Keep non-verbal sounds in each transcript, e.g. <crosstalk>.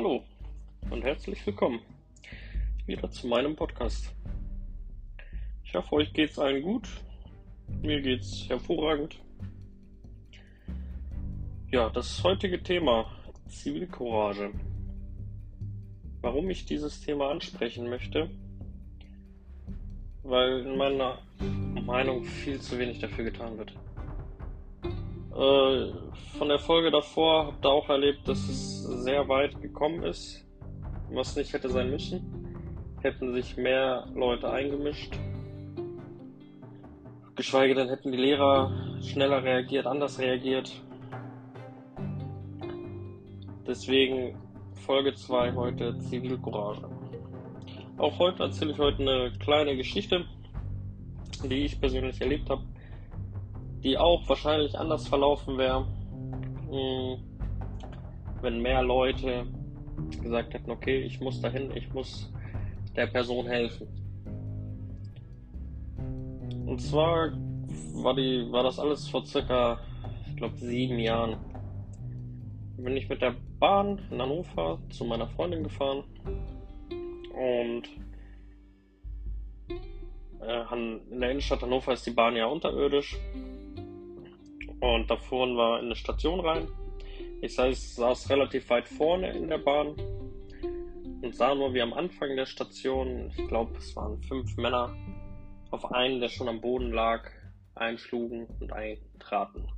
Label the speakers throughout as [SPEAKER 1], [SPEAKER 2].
[SPEAKER 1] Hallo und herzlich willkommen wieder zu meinem Podcast. Ich hoffe, euch geht's allen gut. Mir geht's hervorragend. Ja, das heutige Thema Zivilcourage. Warum ich dieses Thema ansprechen möchte? Weil in meiner Meinung viel zu wenig dafür getan wird. Äh, von der Folge davor habt ihr auch erlebt, dass es sehr weit gekommen ist, was nicht hätte sein müssen. Hätten sich mehr Leute eingemischt. Geschweige denn hätten die Lehrer schneller reagiert, anders reagiert. Deswegen Folge 2 heute Zivilcourage. Auch heute erzähle ich heute eine kleine Geschichte, die ich persönlich erlebt habe die auch wahrscheinlich anders verlaufen wäre, hm, wenn mehr Leute gesagt hätten, okay, ich muss dahin, ich muss der Person helfen. Und zwar war, die, war das alles vor circa, ich glaube, sieben Jahren. Bin ich mit der Bahn in Hannover zu meiner Freundin gefahren und äh, in der Innenstadt Hannover ist die Bahn ja unterirdisch und da fuhren wir in eine Station rein. Ich saß, saß relativ weit vorne in der Bahn und sah nur, wie am Anfang der Station, ich glaube, es waren fünf Männer, auf einen, der schon am Boden lag, einschlugen und eintraten.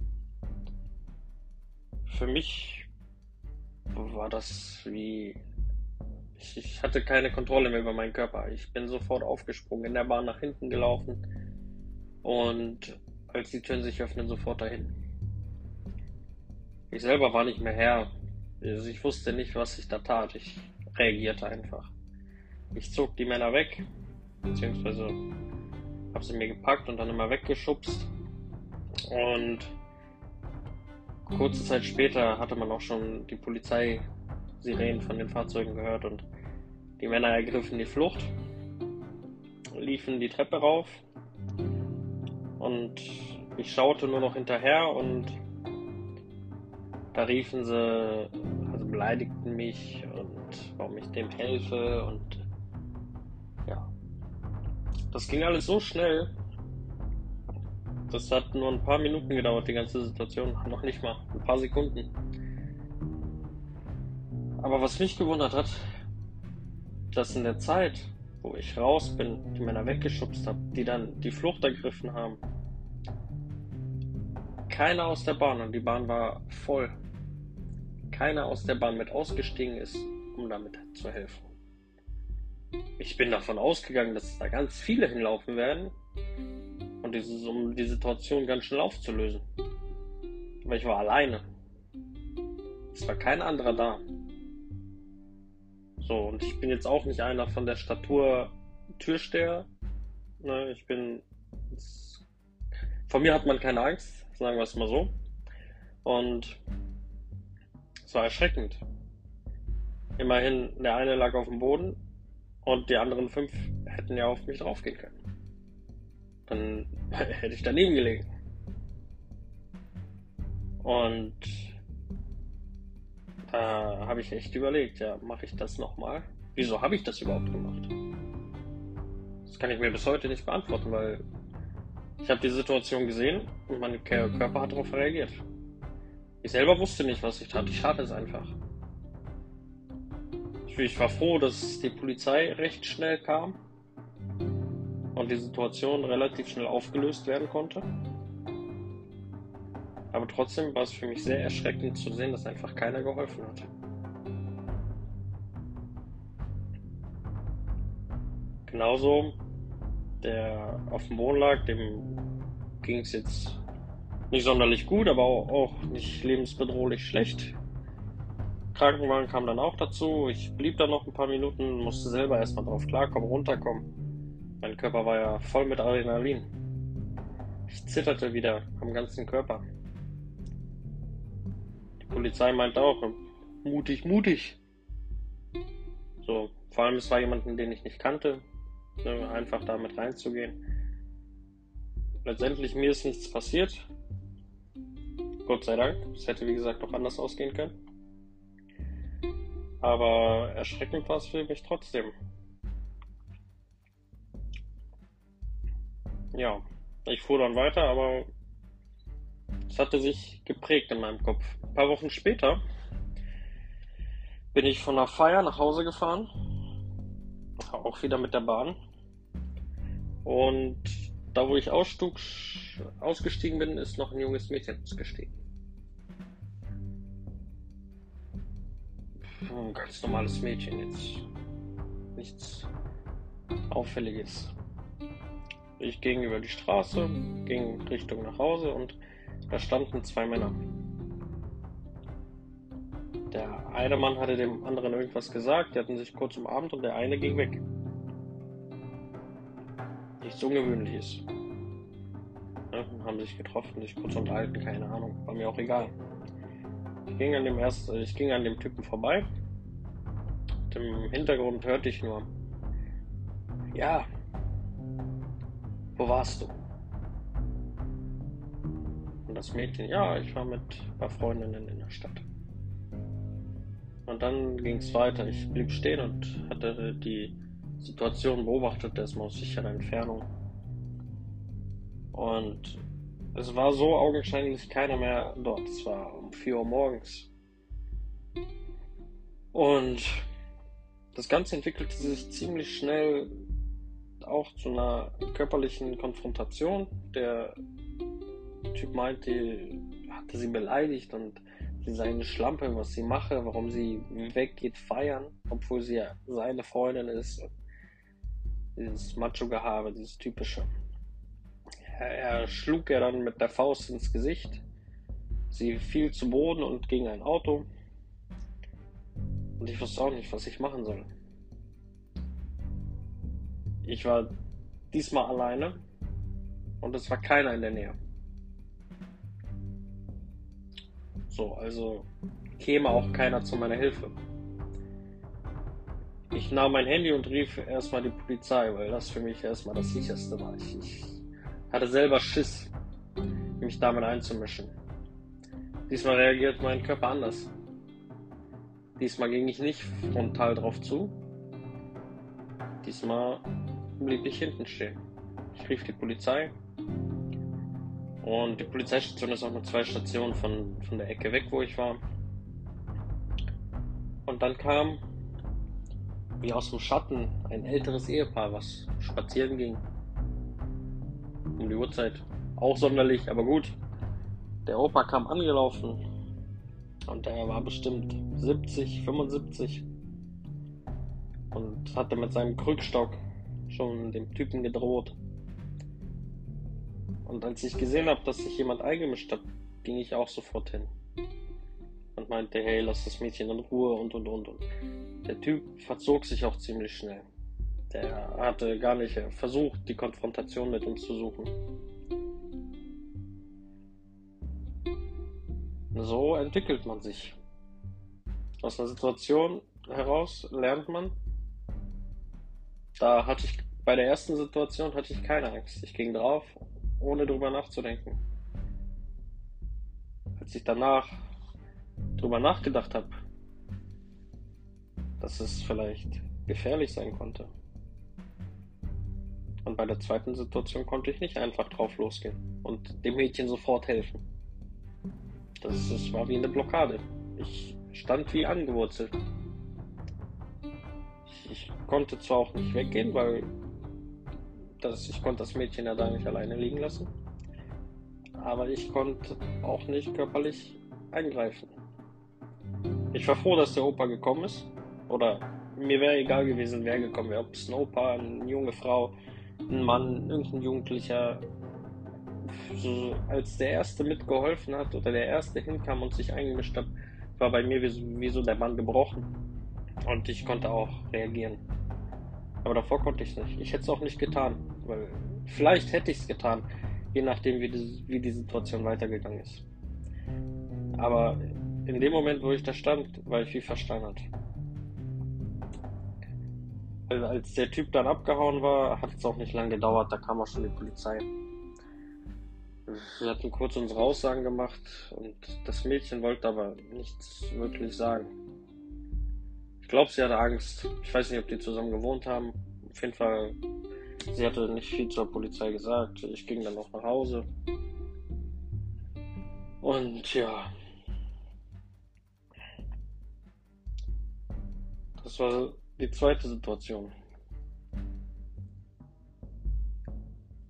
[SPEAKER 1] Für mich war das wie. Ich, ich, hatte keine Kontrolle mehr über meinen Körper. Ich bin sofort aufgesprungen, in der Bahn nach hinten gelaufen und als die Türen sich öffnen, sofort dahin. Ich selber war nicht mehr Herr. Also ich wusste nicht, was ich da tat. Ich reagierte einfach. Ich zog die Männer weg, beziehungsweise habe sie mir gepackt und dann immer weggeschubst. Und kurze Zeit später hatte man auch schon die Polizei-Sirenen von den Fahrzeugen gehört und die Männer ergriffen die Flucht, liefen die Treppe rauf und ich schaute nur noch hinterher und da riefen sie, also beleidigten mich und warum ich dem helfe und ja. Das ging alles so schnell. Das hat nur ein paar Minuten gedauert, die ganze Situation. Noch nicht mal. Ein paar Sekunden. Aber was mich gewundert hat, dass in der Zeit, wo ich raus bin, die Männer weggeschubst habe, die dann die Flucht ergriffen haben, keiner aus der Bahn und die Bahn war voll. Keiner aus der Bahn mit ausgestiegen ist, um damit zu helfen. Ich bin davon ausgegangen, dass da ganz viele hinlaufen werden und dieses, um die Situation ganz schnell aufzulösen. Aber ich war alleine. Es war kein anderer da. So, und ich bin jetzt auch nicht einer von der Statur Türsteher. Ne, ich bin. Von mir hat man keine Angst sagen wir es mal so. Und es war erschreckend. Immerhin, der eine lag auf dem Boden und die anderen fünf hätten ja auf mich draufgehen können. Dann <laughs> hätte ich daneben gelegen. Und da habe ich echt überlegt, ja, mache ich das nochmal? Wieso habe ich das überhaupt gemacht? Das kann ich mir bis heute nicht beantworten, weil ich habe die Situation gesehen und mein Körper hat darauf reagiert. Ich selber wusste nicht, was ich tat. Ich tat es einfach. Ich war froh, dass die Polizei recht schnell kam und die Situation relativ schnell aufgelöst werden konnte. Aber trotzdem war es für mich sehr erschreckend zu sehen, dass einfach keiner geholfen hat. Genauso der auf dem Boden lag, dem ging es jetzt nicht sonderlich gut, aber auch nicht lebensbedrohlich schlecht. Krankenwagen kam dann auch dazu. Ich blieb da noch ein paar Minuten, musste selber erstmal drauf klarkommen, runterkommen. Mein Körper war ja voll mit Adrenalin. Ich zitterte wieder am ganzen Körper. Polizei meinte auch, mutig, mutig. So, vor allem es war jemanden, den ich nicht kannte ne, einfach damit reinzugehen. Letztendlich mir ist nichts passiert. Gott sei Dank. Es hätte wie gesagt auch anders ausgehen können. Aber erschreckend war es für mich trotzdem. Ja, ich fuhr dann weiter, aber es hatte sich geprägt in meinem Kopf. Ein paar Wochen später bin ich von einer Feier nach Hause gefahren. Auch wieder mit der Bahn. Und da, wo ich ausstug, ausgestiegen bin, ist noch ein junges Mädchen ausgestiegen. Ein ganz normales Mädchen jetzt. Nichts Auffälliges. Ich ging über die Straße, ging Richtung nach Hause und da standen zwei Männer. Der eine Mann hatte dem anderen irgendwas gesagt, die hatten sich kurz umarmt und der eine ging weg. Nichts Ungewöhnliches. Ja, haben sich getroffen, sich kurz unterhalten, keine Ahnung, war mir auch egal. Ich ging an dem ersten, ich ging an dem Typen vorbei. Im Hintergrund hörte ich nur, ja, wo warst du? Das Mädchen, ja, ich war mit ein paar Freundinnen in der Stadt. Und dann ging es weiter. Ich blieb stehen und hatte die Situation beobachtet, erstmal aus sicherer Entfernung. Und es war so augenscheinlich keiner mehr dort. Es war um 4 Uhr morgens. Und das Ganze entwickelte sich ziemlich schnell auch zu einer körperlichen Konfrontation. Der Typ meinte, hatte sie beleidigt und sie sei eine Schlampe, was sie mache, warum sie weggeht feiern, obwohl sie ja seine Freundin ist. Dieses Macho-Gehabe, dieses typische. Er, er schlug ihr dann mit der Faust ins Gesicht. Sie fiel zu Boden und gegen ein Auto. Und ich wusste auch nicht, was ich machen soll. Ich war diesmal alleine und es war keiner in der Nähe. So, also käme auch keiner zu meiner Hilfe. Ich nahm mein Handy und rief erstmal die Polizei, weil das für mich erstmal das sicherste war. Ich, ich hatte selber Schiss, mich damit einzumischen. Diesmal reagiert mein Körper anders. Diesmal ging ich nicht frontal drauf zu. Diesmal blieb ich hinten stehen. Ich rief die Polizei. Und die Polizeistation ist auch nur zwei Stationen von, von der Ecke weg, wo ich war. Und dann kam, wie aus dem Schatten, ein älteres Ehepaar, was spazieren ging. Um die Uhrzeit. Auch sonderlich, aber gut. Der Opa kam angelaufen. Und er war bestimmt 70, 75. Und hatte mit seinem Krückstock schon dem Typen gedroht. Und als ich gesehen habe, dass sich jemand eingemischt hat, ging ich auch sofort hin. Und meinte, hey, lass das Mädchen in Ruhe und und und und. Der Typ verzog sich auch ziemlich schnell. Der hatte gar nicht versucht, die Konfrontation mit uns zu suchen. So entwickelt man sich. Aus einer Situation heraus lernt man, da hatte ich bei der ersten Situation hatte ich keine Angst. Ich ging drauf, ohne drüber nachzudenken. Als ich danach drüber nachgedacht habe, dass es vielleicht gefährlich sein konnte. Und bei der zweiten Situation konnte ich nicht einfach drauf losgehen und dem Mädchen sofort helfen. Das, das war wie eine Blockade. Ich stand wie angewurzelt. Ich konnte zwar auch nicht weggehen, weil das, ich konnte das Mädchen ja da nicht alleine liegen lassen. Aber ich konnte auch nicht körperlich eingreifen. Ich war froh, dass der Opa gekommen ist. Oder mir wäre egal gewesen, wer gekommen wäre. Ob es ein Opa, eine junge Frau, ein Mann, irgendein Jugendlicher. So, als der Erste mitgeholfen hat oder der Erste hinkam und sich eingemischt hat, war bei mir wie, wie so der Mann gebrochen. Und ich konnte auch reagieren. Aber davor konnte ich es nicht. Ich hätte es auch nicht getan. Weil vielleicht hätte ich es getan, je nachdem, wie die, wie die Situation weitergegangen ist. Aber in dem Moment, wo ich da stand, war ich wie versteinert. Also als der Typ dann abgehauen war, hat es auch nicht lange gedauert, da kam auch schon die Polizei. Wir hatten kurz unsere Aussagen gemacht und das Mädchen wollte aber nichts wirklich sagen. Glaube, sie hatte Angst. Ich weiß nicht, ob die zusammen gewohnt haben. Auf jeden Fall, sie hatte nicht viel zur Polizei gesagt. Ich ging dann noch nach Hause. Und ja. Das war die zweite Situation.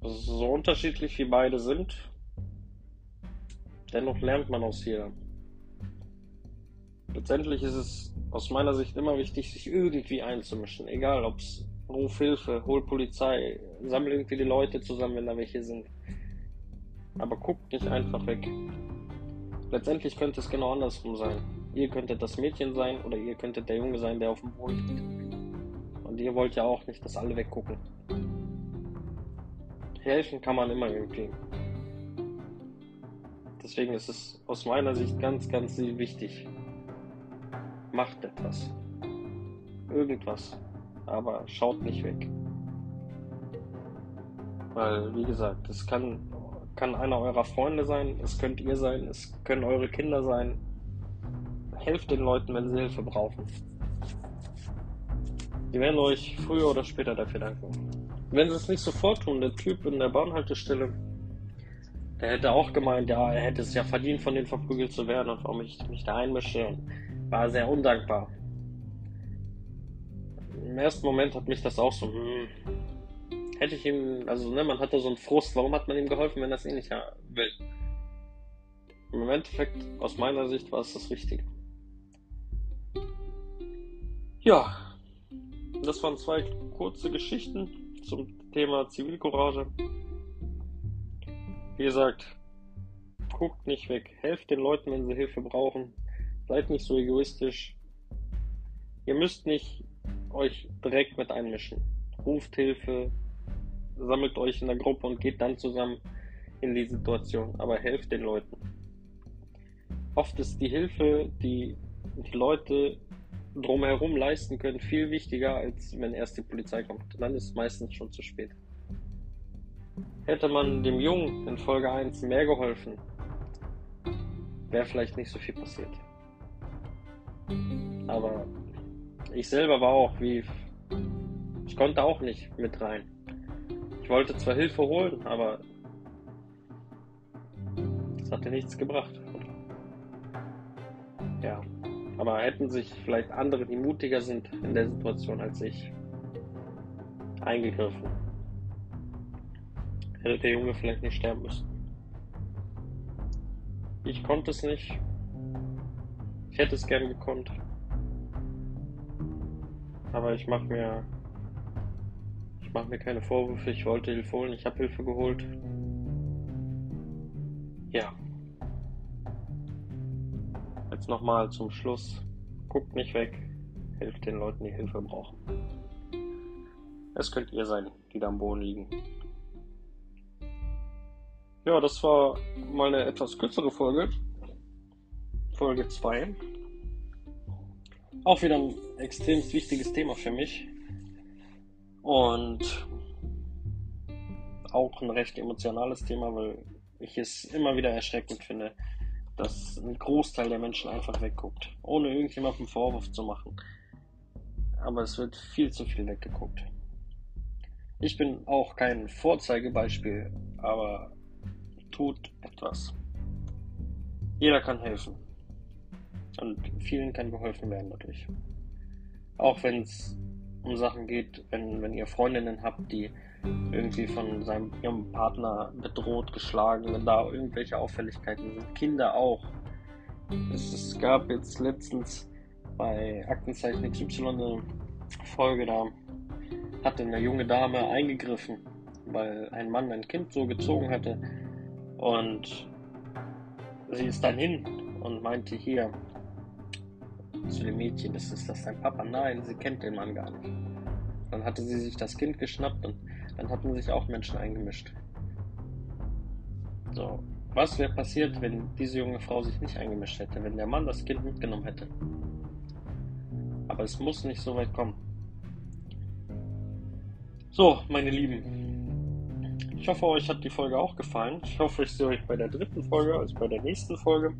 [SPEAKER 1] Also so unterschiedlich wie beide sind, dennoch lernt man aus jeder. Letztendlich ist es aus meiner Sicht immer wichtig, sich irgendwie einzumischen. Egal, ob es Ruf Hilfe, hol Polizei, sammle irgendwie die Leute zusammen, wenn da welche sind. Aber guckt nicht einfach weg. Letztendlich könnte es genau andersrum sein. Ihr könntet das Mädchen sein oder ihr könntet der Junge sein, der auf dem Boden liegt. Und ihr wollt ja auch nicht, dass alle weggucken. Helfen kann man immer irgendwie. Deswegen ist es aus meiner Sicht ganz, ganz wichtig, Macht etwas. Irgendwas. Aber schaut nicht weg. Weil, wie gesagt, es kann, kann einer eurer Freunde sein, es könnt ihr sein, es können eure Kinder sein. Helft den Leuten, wenn sie Hilfe brauchen. Die werden euch früher oder später dafür danken. Wenn sie es nicht sofort tun, der Typ in der Bahnhaltestelle, der hätte auch gemeint, ja, er hätte es ja verdient, von denen verprügelt zu werden und warum ich mich da einmische. War sehr undankbar. Im ersten Moment hat mich das auch so, hm, hätte ich ihm, also ne, man hatte so einen Frust, warum hat man ihm geholfen, wenn es eh nicht will? Im Endeffekt, aus meiner Sicht, war es das Richtige. Ja, das waren zwei kurze Geschichten zum Thema Zivilcourage. Wie gesagt, guckt nicht weg, helft den Leuten, wenn sie Hilfe brauchen. Seid nicht so egoistisch. Ihr müsst nicht euch direkt mit einmischen. Ruft Hilfe, sammelt euch in der Gruppe und geht dann zusammen in die Situation. Aber helft den Leuten. Oft ist die Hilfe, die die Leute drumherum leisten können, viel wichtiger, als wenn erst die Polizei kommt. Dann ist es meistens schon zu spät. Hätte man dem Jungen in Folge 1 mehr geholfen, wäre vielleicht nicht so viel passiert. Aber ich selber war auch wie. Ich konnte auch nicht mit rein. Ich wollte zwar Hilfe holen, aber es hatte nichts gebracht. Ja, aber hätten sich vielleicht andere, die mutiger sind in der Situation als ich, eingegriffen, hätte der Junge vielleicht nicht sterben müssen. Ich konnte es nicht, ich hätte es gern gekonnt. Aber ich mache mir. Ich mache mir keine Vorwürfe. Ich wollte Hilfe holen. Ich habe Hilfe geholt. Ja. Jetzt nochmal zum Schluss. Guckt nicht weg. Helft den Leuten, die Hilfe brauchen. Es könnt ihr sein, die da am Boden liegen. Ja, das war mal eine etwas kürzere Folge. Folge 2. Auch wieder ein extrem wichtiges Thema für mich. Und auch ein recht emotionales Thema, weil ich es immer wieder erschreckend finde, dass ein Großteil der Menschen einfach wegguckt, ohne irgendjemandem Vorwurf zu machen. Aber es wird viel zu viel weggeguckt. Ich bin auch kein Vorzeigebeispiel, aber tut etwas. Jeder kann helfen. Und vielen kann geholfen werden dadurch. Auch wenn es um Sachen geht, wenn, wenn ihr Freundinnen habt, die irgendwie von seinem ihrem Partner bedroht, geschlagen, wenn da irgendwelche Auffälligkeiten sind. Kinder auch. Es, es gab jetzt letztens bei Aktenzeichen XY eine Folge, da hatte eine junge Dame eingegriffen, weil ein Mann ein Kind so gezogen hatte. Und sie ist dann hin und meinte hier, zu dem Mädchen, das ist das dein Papa? Nein, sie kennt den Mann gar nicht. Dann hatte sie sich das Kind geschnappt und dann hatten sich auch Menschen eingemischt. So, was wäre passiert, wenn diese junge Frau sich nicht eingemischt hätte, wenn der Mann das Kind mitgenommen hätte? Aber es muss nicht so weit kommen. So, meine Lieben. Ich hoffe, euch hat die Folge auch gefallen. Ich hoffe, ich sehe euch bei der dritten Folge, also bei der nächsten Folge.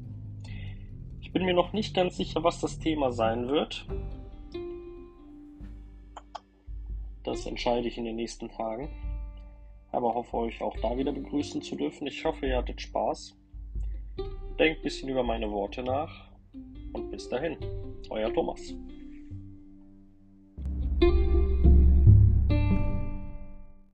[SPEAKER 1] Ich bin mir noch nicht ganz sicher, was das Thema sein wird. Das entscheide ich in den nächsten Tagen. Aber hoffe euch auch da wieder begrüßen zu dürfen. Ich hoffe, ihr hattet Spaß. Denkt ein bisschen über meine Worte nach. Und bis dahin, euer Thomas.